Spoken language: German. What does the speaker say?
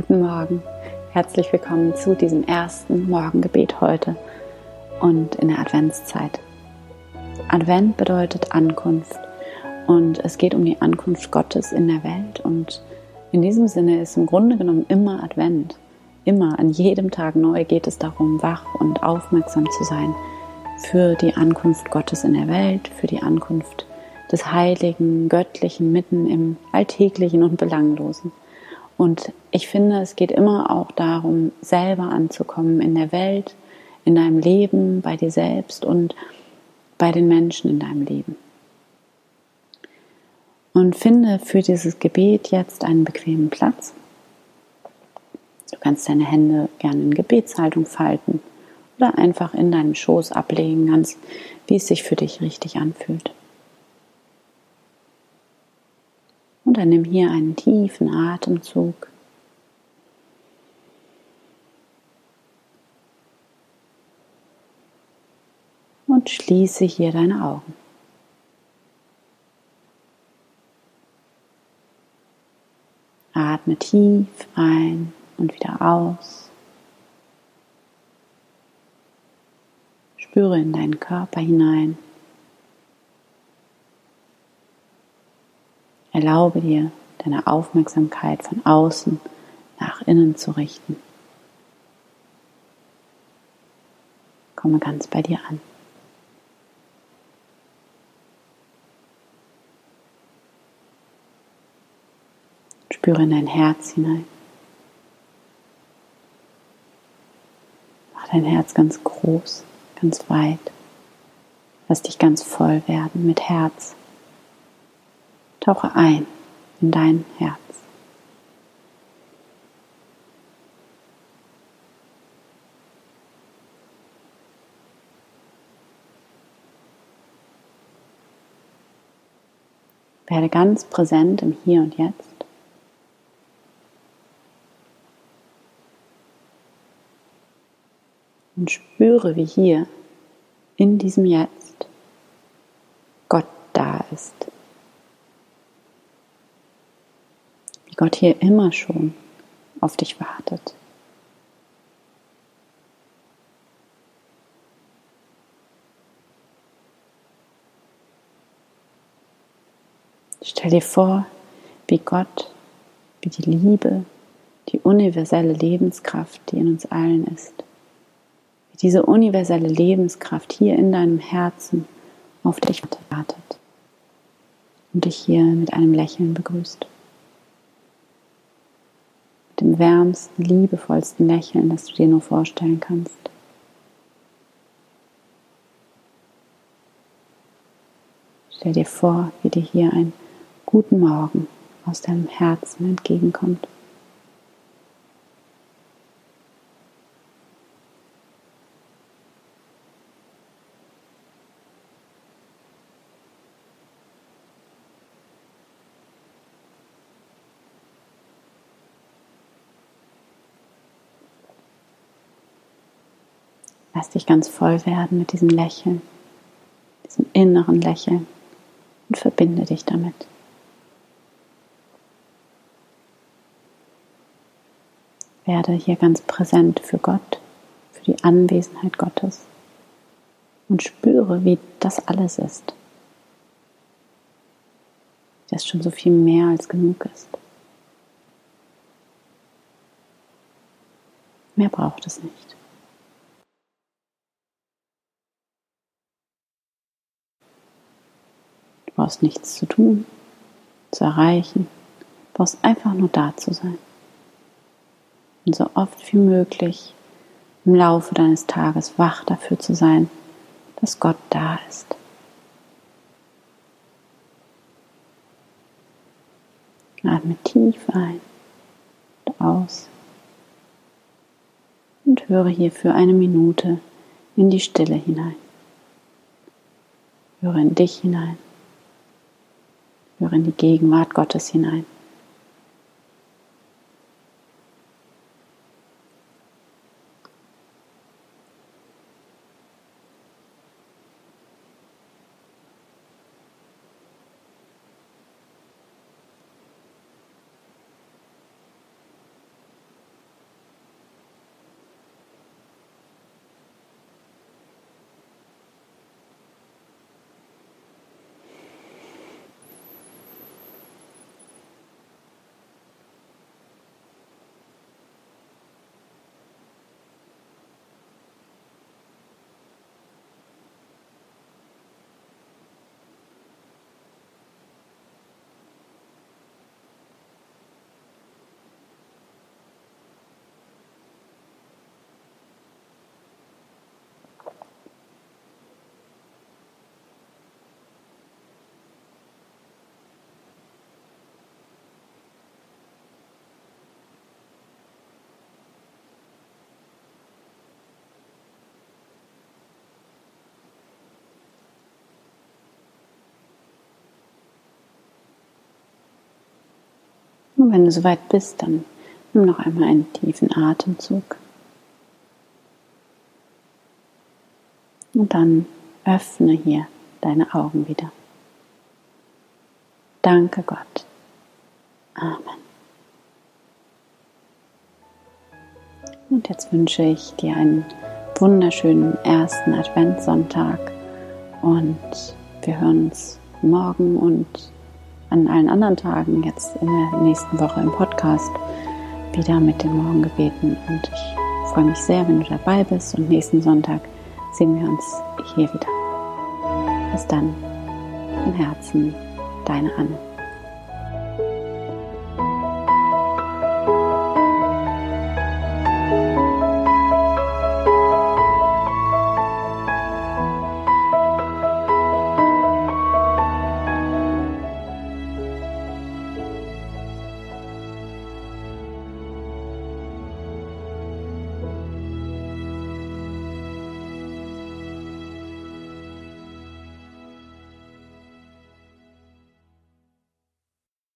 Guten Morgen. Herzlich willkommen zu diesem ersten Morgengebet heute und in der Adventszeit. Advent bedeutet Ankunft und es geht um die Ankunft Gottes in der Welt und in diesem Sinne ist im Grunde genommen immer Advent. Immer an jedem Tag neu geht es darum, wach und aufmerksam zu sein für die Ankunft Gottes in der Welt, für die Ankunft des Heiligen, Göttlichen mitten im Alltäglichen und Belanglosen. Und ich finde, es geht immer auch darum, selber anzukommen in der Welt, in deinem Leben, bei dir selbst und bei den Menschen in deinem Leben. Und finde für dieses Gebet jetzt einen bequemen Platz. Du kannst deine Hände gerne in Gebetshaltung falten oder einfach in deinem Schoß ablegen, ganz wie es sich für dich richtig anfühlt. Und dann nimm hier einen tiefen Atemzug. Und schließe hier deine Augen. Atme tief ein und wieder aus. Spüre in deinen Körper hinein. Erlaube dir, deine Aufmerksamkeit von außen nach innen zu richten. Komme ganz bei dir an. Spüre in dein Herz hinein. Mach dein Herz ganz groß, ganz weit. Lass dich ganz voll werden mit Herz. Tauche ein in dein Herz. Werde ganz präsent im Hier und Jetzt. Und spüre, wie hier in diesem Jetzt Gott da ist. Gott hier immer schon auf dich wartet. Stell dir vor, wie Gott, wie die Liebe, die universelle Lebenskraft, die in uns allen ist, wie diese universelle Lebenskraft hier in deinem Herzen auf dich wartet und dich hier mit einem Lächeln begrüßt dem wärmsten, liebevollsten Lächeln, das du dir nur vorstellen kannst. Stell dir vor, wie dir hier ein guten Morgen aus deinem Herzen entgegenkommt. Lass dich ganz voll werden mit diesem Lächeln, diesem inneren Lächeln und verbinde dich damit. Werde hier ganz präsent für Gott, für die Anwesenheit Gottes und spüre, wie das alles ist. Dass schon so viel mehr als genug ist. Mehr braucht es nicht. Brauchst nichts zu tun, zu erreichen, brauchst einfach nur da zu sein. Und so oft wie möglich im Laufe deines Tages wach dafür zu sein, dass Gott da ist. Atme tief ein und aus und höre hier für eine Minute in die Stille hinein. Höre in dich hinein. Höre in die Gegenwart Gottes hinein. Und wenn du soweit bist, dann nimm noch einmal einen tiefen Atemzug. Und dann öffne hier deine Augen wieder. Danke Gott. Amen. Und jetzt wünsche ich dir einen wunderschönen ersten Adventssonntag und wir hören uns morgen und an allen anderen Tagen jetzt in der nächsten Woche im Podcast wieder mit den Morgengebeten und ich freue mich sehr, wenn du dabei bist und nächsten Sonntag sehen wir uns hier wieder. Bis dann, im Herzen, deine Anne.